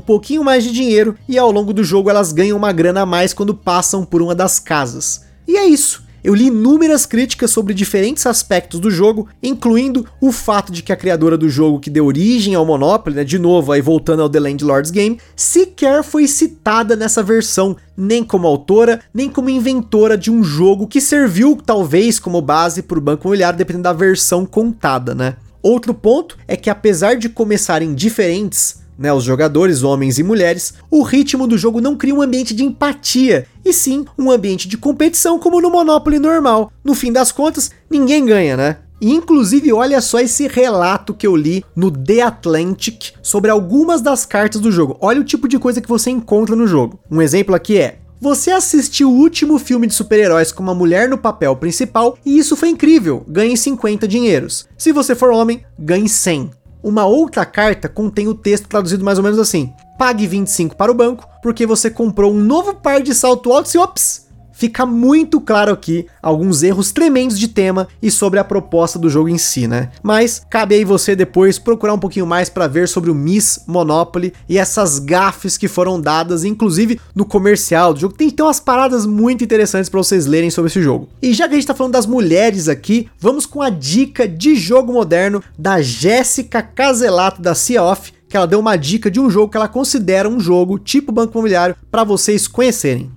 Speaker 1: pouquinho mais de dinheiro e ao longo do jogo elas ganham uma grana a mais quando passam por uma das casas. E é isso. Eu li inúmeras críticas sobre diferentes aspectos do jogo, incluindo o fato de que a criadora do jogo que deu origem ao Monopoly, né, de novo aí voltando ao The Landlord's Game, sequer foi citada nessa versão, nem como autora, nem como inventora de um jogo que serviu talvez como base para o Banco Imobiliário, dependendo da versão contada, né? Outro ponto é que apesar de começarem diferentes, né, os jogadores, homens e mulheres, o ritmo do jogo não cria um ambiente de empatia, e sim um ambiente de competição como no Monopoly normal. No fim das contas, ninguém ganha, né? Inclusive, olha só esse relato que eu li no The Atlantic sobre algumas das cartas do jogo. Olha o tipo de coisa que você encontra no jogo. Um exemplo aqui é: você assistiu o último filme de super-heróis com uma mulher no papel principal e isso foi incrível, ganhe 50 dinheiros. Se você for homem, ganhe 100. Uma outra carta contém o texto traduzido mais ou menos assim: pague 25 para o banco porque você comprou um novo par de salto alto e ops, fica muito claro aqui alguns erros tremendos de tema e sobre a proposta do jogo em si, né? Mas cabe aí você depois procurar um pouquinho mais para ver sobre o Miss Monopoly e essas gafes que foram dadas, inclusive no comercial do jogo. Tem, tem umas paradas muito interessantes para vocês lerem sobre esse jogo. E já que a gente tá falando das mulheres aqui, vamos com a dica de jogo moderno da Jéssica Caselato da Sea Off, que ela deu uma dica de um jogo que ela considera um jogo tipo Banco Imobiliário para vocês conhecerem.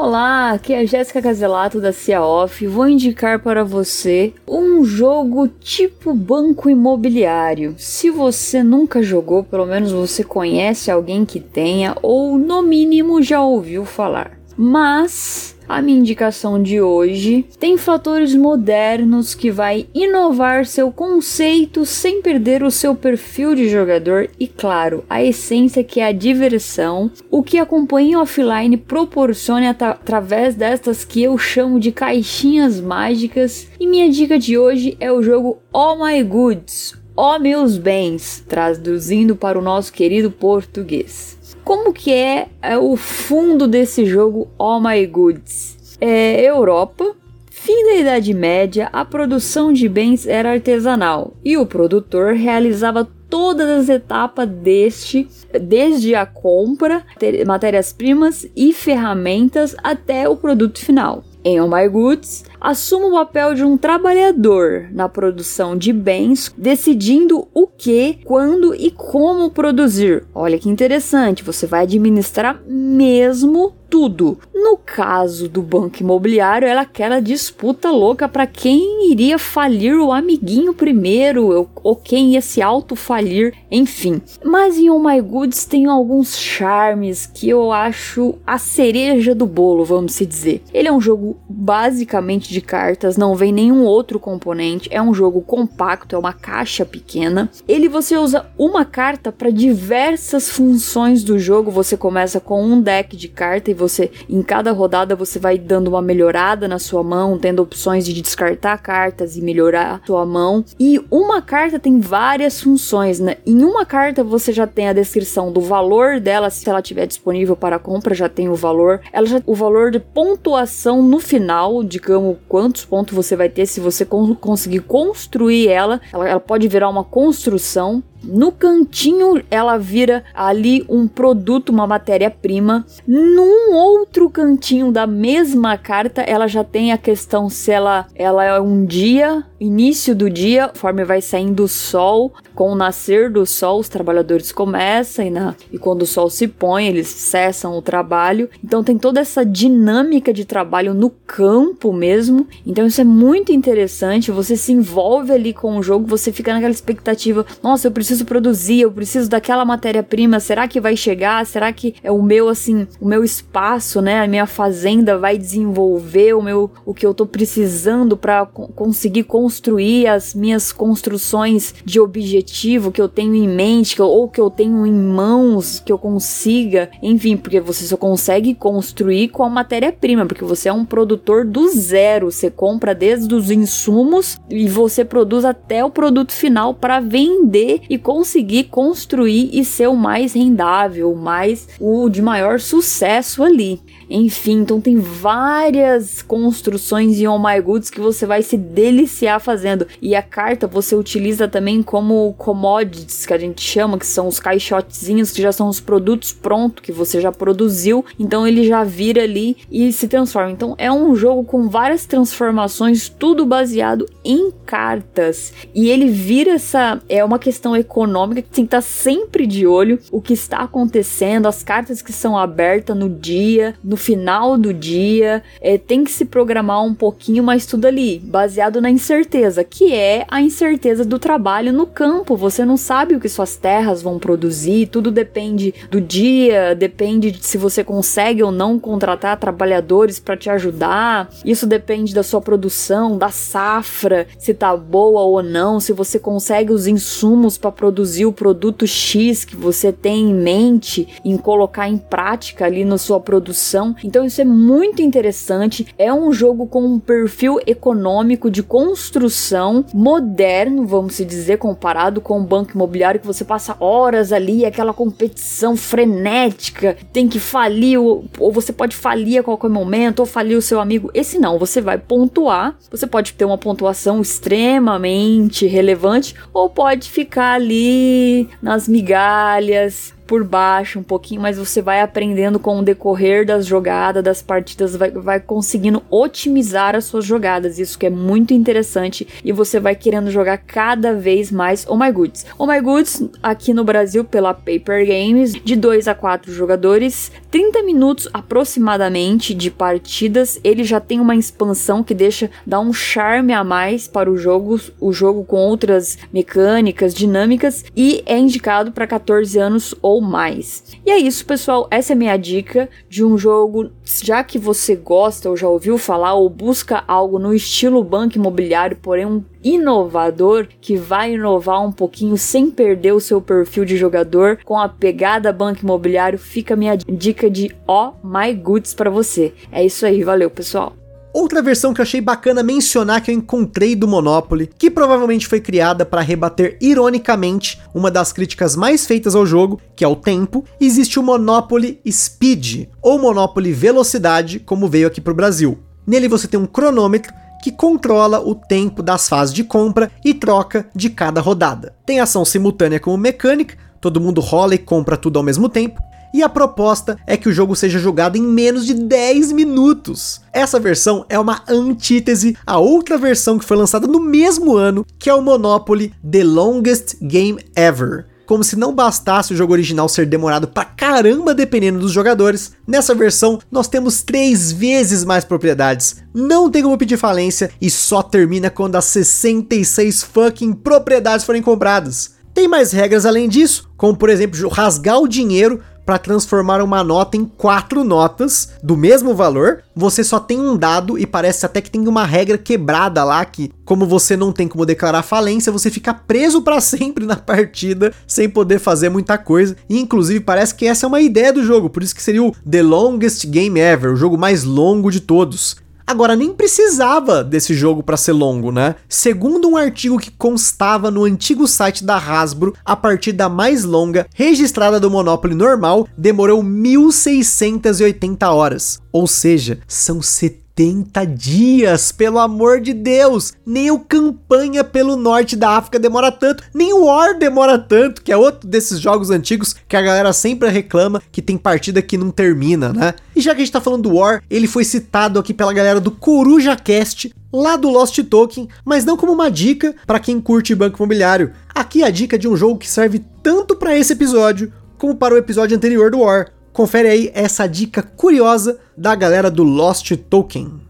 Speaker 9: Olá, aqui é a Jéssica Caselato da Cia Off. Vou indicar para você um jogo tipo banco imobiliário. Se você nunca jogou, pelo menos você conhece alguém que tenha ou no mínimo já ouviu falar. Mas a minha indicação de hoje tem fatores modernos que vai inovar seu conceito sem perder o seu perfil de jogador e, claro, a essência que é a diversão, o que a companhia offline proporciona através destas que eu chamo de caixinhas mágicas. E minha dica de hoje é o jogo All My Goods, Ó oh Meus Bens, traduzindo para o nosso querido português. Como que é, é o fundo desse jogo Oh My Goods? É Europa, fim da Idade Média, a produção de bens era artesanal e o produtor realizava todas as etapas deste, desde a compra, matérias-primas e ferramentas até o produto final. Em Oh My Goods, assuma o papel de um trabalhador na produção de bens, decidindo o que, quando e como produzir. Olha que interessante, você vai administrar mesmo tudo. No caso do banco imobiliário, era aquela disputa louca para quem iria falir o amiguinho primeiro ou, quem ia se auto-falir, enfim. Mas em Oh My Goods tem alguns charmes que eu acho a cereja do bolo, vamos se dizer. Ele é um jogo basicamente de cartas, não vem nenhum outro componente, é um jogo compacto, é uma caixa pequena. Ele você usa uma carta para diversas funções do jogo. Você começa com um deck de carta e você em cada rodada você vai dando uma melhorada na sua mão, tendo opções de descartar cartas e melhorar sua mão. E uma carta tem várias funções, né? Em uma carta você já tem a descrição do valor dela, se ela tiver disponível para compra, já tem o valor. Ela já o valor de pontuação no final, digamos quantos pontos você vai ter se você conseguir construir ela. Ela, ela pode virar uma construção no cantinho ela vira ali um produto, uma matéria-prima. Num outro cantinho da mesma carta, ela já tem a questão se ela, ela é um dia, início do dia, conforme vai saindo o sol, com o nascer do sol, os trabalhadores começam e, na, e quando o sol se põe, eles cessam o trabalho. Então tem toda essa dinâmica de trabalho no campo mesmo. Então isso é muito interessante. Você se envolve ali com o jogo, você fica naquela expectativa: nossa, eu preciso preciso produzir, eu preciso daquela matéria-prima, será que vai chegar? Será que é o meu assim, o meu espaço, né, a minha fazenda vai desenvolver o meu o que eu tô precisando para conseguir construir as minhas construções de objetivo que eu tenho em mente, que eu, ou que eu tenho em mãos, que eu consiga, enfim, porque você só consegue construir com a matéria-prima, porque você é um produtor do zero, você compra desde os insumos e você produz até o produto final para vender e conseguir construir e ser o mais rendável, mais o de maior sucesso ali. Enfim, então tem várias construções em Oh My Goods que você vai se deliciar fazendo. E a carta você utiliza também como commodities, que a gente chama, que são os caixotezinhos, que já são os produtos prontos que você já produziu. Então ele já vira ali e se transforma. Então é um jogo com várias transformações, tudo baseado em cartas. E ele vira essa. É uma questão econômica que tem que estar sempre de olho o que está acontecendo, as cartas que são abertas no dia, no final do dia, é, tem que se programar um pouquinho, mas tudo ali, baseado na incerteza, que é a incerteza do trabalho no campo. Você não sabe o que suas terras vão produzir, tudo depende do dia, depende de se você consegue ou não contratar trabalhadores para te ajudar. Isso depende da sua produção, da safra, se tá boa ou não, se você consegue os insumos para produzir o produto X que você tem em mente em colocar em prática ali na sua produção então isso é muito interessante. É um jogo com um perfil econômico de construção moderno, vamos se dizer, comparado com o banco imobiliário que você passa horas ali, aquela competição frenética, tem que falir ou você pode falir a qualquer momento ou falir o seu amigo. Esse não, você vai pontuar. Você pode ter uma pontuação extremamente relevante ou pode ficar ali nas migalhas, por baixo um pouquinho, mas você vai aprendendo com o decorrer das jogadas, das partidas, vai, vai conseguindo otimizar as suas jogadas. Isso que é muito interessante e você vai querendo jogar cada vez mais Oh My Goods. Oh My Goods aqui no Brasil pela Paper Games, de 2 a 4 jogadores, 30 minutos aproximadamente de partidas. Ele já tem uma expansão que deixa dá um charme a mais para o jogo, o jogo com outras mecânicas, dinâmicas e é indicado para 14 anos ou ou mais. E é isso, pessoal. Essa é minha dica de um jogo, já que você gosta ou já ouviu falar ou busca algo no estilo banco imobiliário, porém um inovador que vai inovar um pouquinho sem perder o seu perfil de jogador com a pegada banco imobiliário, fica minha dica de ó oh my goods para você. É isso aí, valeu, pessoal.
Speaker 1: Outra versão que eu achei bacana mencionar que eu encontrei do Monopoly, que provavelmente foi criada para rebater ironicamente uma das críticas mais feitas ao jogo, que é o tempo, existe o Monopoly Speed, ou Monopoly Velocidade, como veio aqui para o Brasil. Nele você tem um cronômetro que controla o tempo das fases de compra e troca de cada rodada. Tem ação simultânea como mecânica, todo mundo rola e compra tudo ao mesmo tempo, e a proposta é que o jogo seja jogado em menos de 10 minutos. Essa versão é uma antítese à outra versão que foi lançada no mesmo ano, que é o Monopoly The Longest Game Ever. Como se não bastasse o jogo original ser demorado pra caramba dependendo dos jogadores, nessa versão nós temos três vezes mais propriedades. Não tem como pedir falência e só termina quando as 66 fucking propriedades forem compradas. Tem mais regras além disso, como por exemplo rasgar o dinheiro para transformar uma nota em quatro notas do mesmo valor. Você só tem um dado e parece até que tem uma regra quebrada lá que, como você não tem como declarar falência, você fica preso para sempre na partida sem poder fazer muita coisa. E inclusive parece que essa é uma ideia do jogo, por isso que seria o The Longest Game Ever, o jogo mais longo de todos. Agora, nem precisava desse jogo para ser longo, né? Segundo um artigo que constava no antigo site da Hasbro, a partida mais longa registrada do Monopoly normal demorou 1680 horas. Ou seja, são 70 80 dias, pelo amor de Deus! Nem o Campanha pelo Norte da África demora tanto, nem o War demora tanto, que é outro desses jogos antigos que a galera sempre reclama que tem partida que não termina, né? E já que a gente tá falando do War, ele foi citado aqui pela galera do Coruja Cast, lá do Lost Token, mas não como uma dica para quem curte banco imobiliário. Aqui é a dica de um jogo que serve tanto para esse episódio como para o episódio anterior do War. Confere aí essa dica curiosa da galera do Lost Token.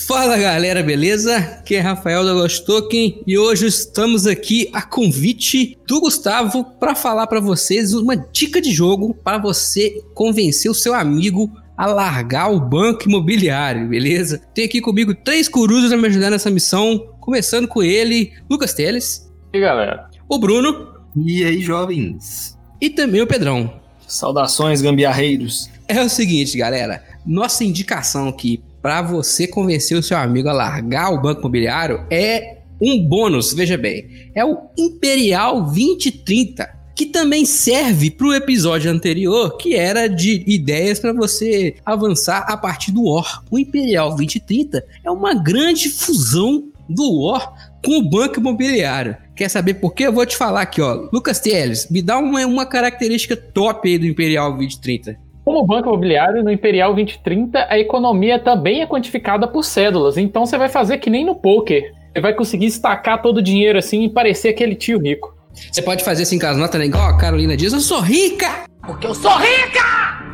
Speaker 10: Fala galera, beleza? Aqui é Rafael da Lost Token e hoje estamos aqui a convite do Gustavo para falar para vocês uma dica de jogo para você convencer o seu amigo a largar o banco imobiliário, beleza? Tem aqui comigo três curuzes a me ajudar nessa missão, começando com ele, Lucas Teles.
Speaker 11: E galera?
Speaker 10: O Bruno.
Speaker 11: E aí, jovens?
Speaker 10: E também o Pedrão.
Speaker 11: Saudações, gambiarreiros.
Speaker 10: É o seguinte, galera. Nossa indicação aqui para você convencer o seu amigo a largar o banco imobiliário é um bônus, veja bem. É o Imperial 2030, que também serve para o episódio anterior, que era de ideias para você avançar a partir do War. O Imperial 2030 é uma grande fusão do War com o banco imobiliário. Quer saber por quê? Eu vou te falar aqui, ó. Lucas Teles, me dá uma, uma característica top aí do Imperial 2030.
Speaker 12: Como banco imobiliário, no Imperial 2030, a economia também é quantificada por cédulas. Então você vai fazer que nem no poker. Você vai conseguir estacar todo o dinheiro assim e parecer aquele tio rico.
Speaker 10: Você pode fazer assim com as notas, né? Igual a Carolina diz, eu sou rica!
Speaker 13: Porque eu sou rica!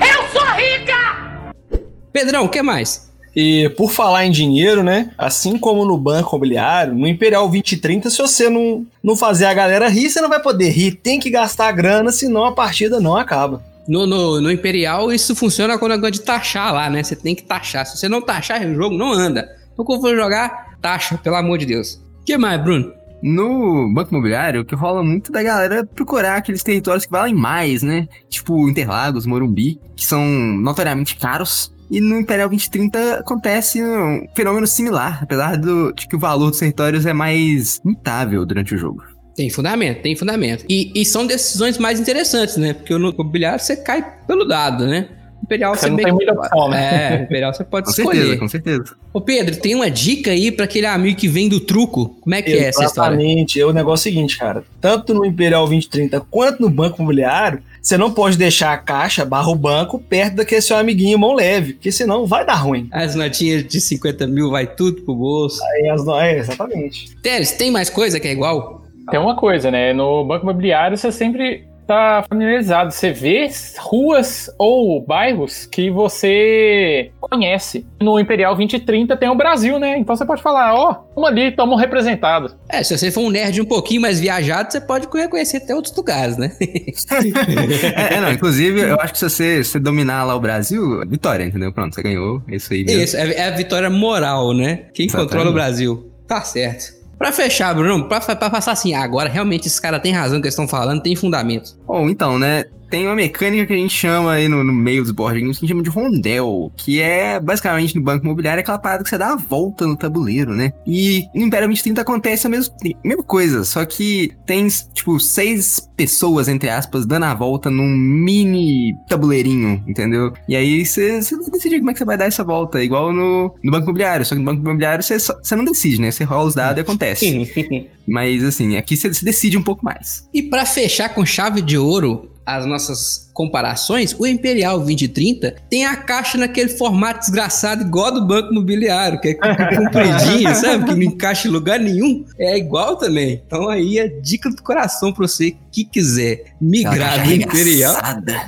Speaker 13: Eu sou rica!
Speaker 10: Pedrão, o que mais?
Speaker 11: E por falar em dinheiro, né? Assim como no banco imobiliário, no Imperial 2030, se você não, não fazer a galera rir, você não vai poder rir. Tem que gastar grana, senão a partida não acaba.
Speaker 10: No, no, no Imperial, isso funciona com o negócio de taxar lá, né? Você tem que taxar. Se você não taxar, o jogo não anda. Então, quando for jogar, taxa, pelo amor de Deus. O que mais, Bruno?
Speaker 14: No banco imobiliário, o que rola muito da galera procurar aqueles territórios que valem mais, né? Tipo Interlagos, Morumbi, que são notoriamente caros. E no Imperial 2030 acontece um fenômeno similar, apesar do, de que o valor dos territórios é mais mutável durante o jogo.
Speaker 10: Tem fundamento, tem fundamento. E, e são decisões mais interessantes, né? Porque no imobiliário você cai pelo dado, né? Imperial
Speaker 12: Você
Speaker 10: você,
Speaker 12: não tem
Speaker 10: que-
Speaker 12: muita opção, né?
Speaker 10: É, Imperial você pode
Speaker 14: Com
Speaker 10: escolher.
Speaker 14: certeza, com certeza.
Speaker 10: Ô Pedro, tem uma dica aí pra aquele amigo que vem do truco? Como é que é essa história?
Speaker 11: Exatamente. É o negócio seguinte, cara. Tanto no Imperial 2030 quanto no banco imobiliário, você não pode deixar a caixa barra o banco perto daquele seu amiguinho mão leve, porque senão vai dar ruim.
Speaker 10: As notinhas de 50 mil vai tudo pro bolso.
Speaker 11: Aí as no... É, exatamente.
Speaker 10: Teres, tem mais coisa que é igual?
Speaker 12: Tem uma coisa, né? No banco imobiliário você sempre tá familiarizado. Você vê ruas ou bairros que você conhece. No Imperial 2030 tem o Brasil, né? Então você pode falar, ó, vamos ali, estamos representados.
Speaker 10: É, se você for um nerd um pouquinho mais viajado, você pode reconhecer até outros lugares, né?
Speaker 14: É, é, não, inclusive, eu acho que se você, se você dominar lá o Brasil, vitória, entendeu? Pronto, você ganhou. É isso aí mesmo.
Speaker 10: Isso, é, é a vitória moral, né? Quem
Speaker 14: Exatamente.
Speaker 10: controla o Brasil. Tá certo. Pra fechar, Bruno, pra, pra passar assim, agora realmente esses caras têm razão que eles estão falando, tem fundamento.
Speaker 14: Bom, então, né? Tem uma mecânica que a gente chama aí no, no meio dos board games que a gente chama de rondel, que é basicamente no banco imobiliário aquela parada que você dá a volta no tabuleiro, né? E no Império 2030 acontece a mesma, mesma coisa, só que tem, tipo, seis pessoas, entre aspas, dando a volta num mini tabuleirinho, entendeu? E aí você decide como é que você vai dar essa volta, igual no, no banco imobiliário, só que no banco imobiliário você, não decide, né? Você rola os dados e acontece. Mas assim, aqui você você decide um pouco mais.
Speaker 10: E pra fechar com chave de ouro as nossas comparações, o Imperial 2030 tem a caixa naquele formato desgraçado igual do Banco Imobiliário, que é compridinho, sabe? Que não encaixa em lugar nenhum. É igual também. Então aí é dica do coração pra você que quiser migrar do Imperial.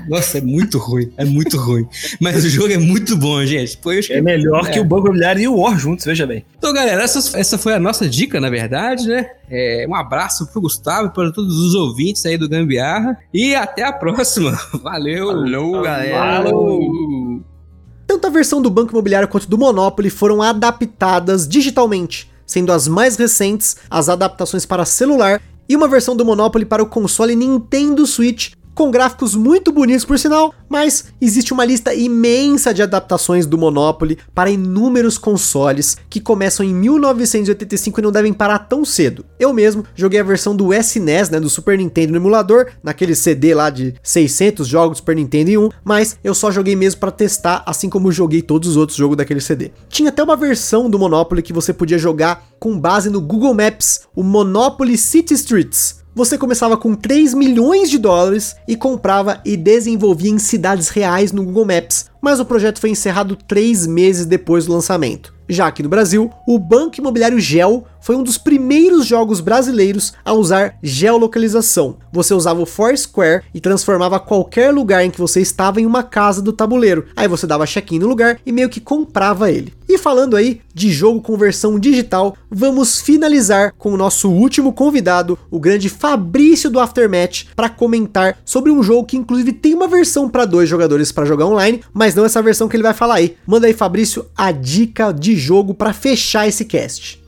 Speaker 10: Nossa, é muito ruim. É muito ruim. Mas o jogo é muito bom, gente. Pô,
Speaker 11: É melhor
Speaker 10: É.
Speaker 11: que o banco imobiliário e o War juntos, veja bem.
Speaker 10: Então, galera, essa, essa foi a nossa dica, na verdade, né? É, um abraço pro Gustavo e para todos os ouvintes aí do Gambiarra. E até a próxima. Valeu!
Speaker 14: Falou, galera.
Speaker 10: Falou!
Speaker 1: Tanto a versão do Banco Imobiliário quanto do Monopoly foram adaptadas digitalmente, sendo as mais recentes as adaptações para celular e uma versão do Monopoly para o console Nintendo Switch, com gráficos muito bonitos por sinal, mas existe uma lista imensa de adaptações do Monopoly para inúmeros consoles que começam em 1985 e não devem parar tão cedo. Eu mesmo joguei a versão do SNES, né, do Super Nintendo no emulador, naquele CD lá de 600 jogos do Super Nintendo em um, mas eu só joguei mesmo para testar, assim como joguei todos os outros jogos daquele CD. Tinha até uma versão do Monopoly que você podia jogar com base no Google Maps, o Monopoly City Streets. Você começava com 3 milhões de dólares e comprava e desenvolvia em cidades reais no Google Maps, mas o projeto foi encerrado três meses depois do lançamento. Já aqui no Brasil, o Banco Imobiliário Gel foi um dos primeiros jogos brasileiros a usar geolocalização. Você usava o Foursquare e transformava qualquer lugar em que você estava em uma casa do tabuleiro. Aí você dava check-in no lugar e meio que comprava ele. E falando aí de jogo com versão digital, vamos finalizar com o nosso último convidado, o grande Fabrício do Aftermatch, para comentar sobre um jogo que inclusive tem uma versão para dois jogadores para jogar online, mas não essa versão que ele vai falar aí. Manda aí, Fabrício, a dica de jogo para fechar esse cast.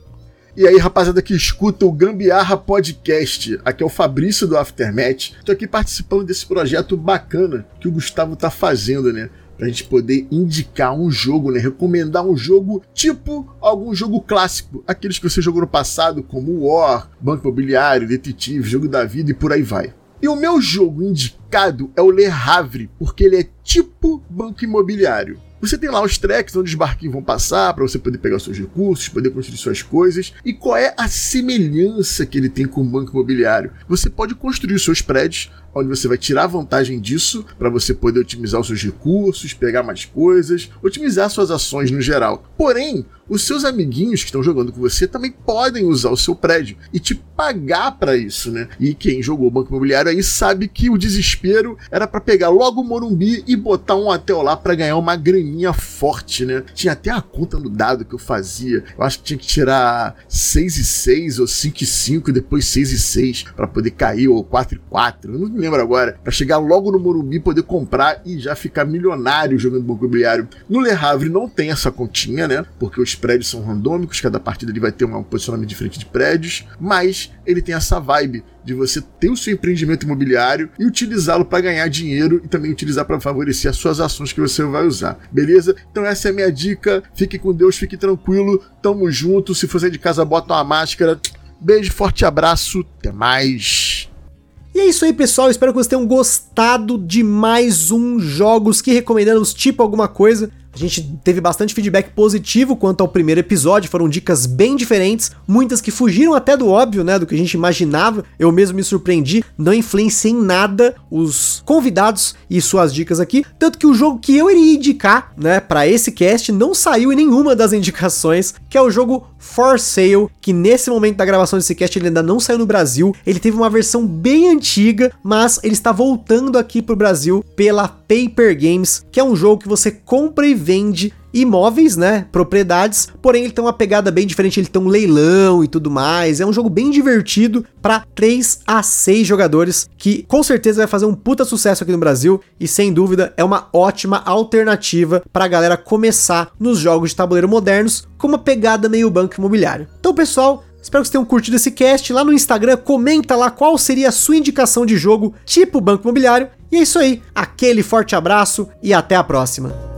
Speaker 3: E aí, rapaziada que escuta o Gambiarra Podcast, aqui é o Fabrício do Aftermath. Tô aqui participando desse projeto bacana que o Gustavo tá fazendo, né?
Speaker 15: pra gente poder indicar um jogo, né? Recomendar um jogo tipo algum jogo clássico, aqueles que você jogou no passado, como War, Banco Imobiliário, Detetive, Jogo da Vida e por aí vai. E o meu jogo indicado é o Le Havre, porque ele é tipo banco imobiliário. Você tem lá os tracks onde os barquinhos vão passar para você poder pegar seus recursos, poder construir suas coisas. E qual é a semelhança que ele tem com o banco imobiliário? Você pode construir seus prédios, onde você vai tirar vantagem disso para você poder otimizar os seus recursos, pegar mais coisas, otimizar suas ações no geral. Porém, os seus amiguinhos que estão jogando com você também podem usar o seu prédio e te pagar para isso, né? E quem jogou o Banco Imobiliário aí sabe que o desespero era para pegar logo o Morumbi e botar um hotel lá para ganhar uma graninha forte, né? Tinha até a conta no dado que eu fazia. Eu acho que tinha que tirar 6 e 6 ou 5 e 5 e depois 6 e 6 para poder cair ou 4 e 4. Eu não me lembro agora. Para chegar logo no Morumbi, poder comprar e já ficar milionário jogando Banco Imobiliário. No Le Havre não tem essa continha, né? Porque os prédios são randômicos, cada partida ele vai ter um posicionamento diferente de prédios, mas ele tem essa vibe de você ter o seu empreendimento imobiliário e utilizá-lo para ganhar dinheiro e também utilizar para favorecer as suas ações que você vai usar. Beleza? Então essa é a minha dica. Fique com Deus, fique tranquilo. Tamo junto. Se for sair de casa, bota uma máscara. Beijo, forte abraço. Até mais.
Speaker 1: E é isso aí, pessoal. Espero que vocês tenham gostado de mais um Jogos que recomendamos tipo alguma coisa. A gente teve bastante feedback positivo quanto ao primeiro episódio, foram dicas bem diferentes, muitas que fugiram até do óbvio, né, do que a gente imaginava. Eu mesmo me surpreendi, não influenciei em nada os convidados e suas dicas aqui, tanto que o jogo que eu iria indicar, né, para esse cast não saiu em nenhuma das indicações, que é o jogo For Sale, que nesse momento da gravação desse cast ele ainda não saiu no Brasil. Ele teve uma versão bem antiga, mas ele está voltando aqui pro Brasil pela Paper Games, que é um jogo que você compra e vende imóveis, né, propriedades, porém ele tem uma pegada bem diferente, ele tem um leilão e tudo mais. É um jogo bem divertido para 3 a 6 jogadores, que com certeza vai fazer um puta sucesso aqui no Brasil e sem dúvida é uma ótima alternativa para a galera começar nos jogos de tabuleiro modernos com uma pegada meio banco imobiliário. Então, pessoal, Espero que vocês tenham curtido esse cast. Lá no Instagram, comenta lá qual seria a sua indicação de jogo tipo Banco Imobiliário. E é isso aí. Aquele forte abraço e até a próxima.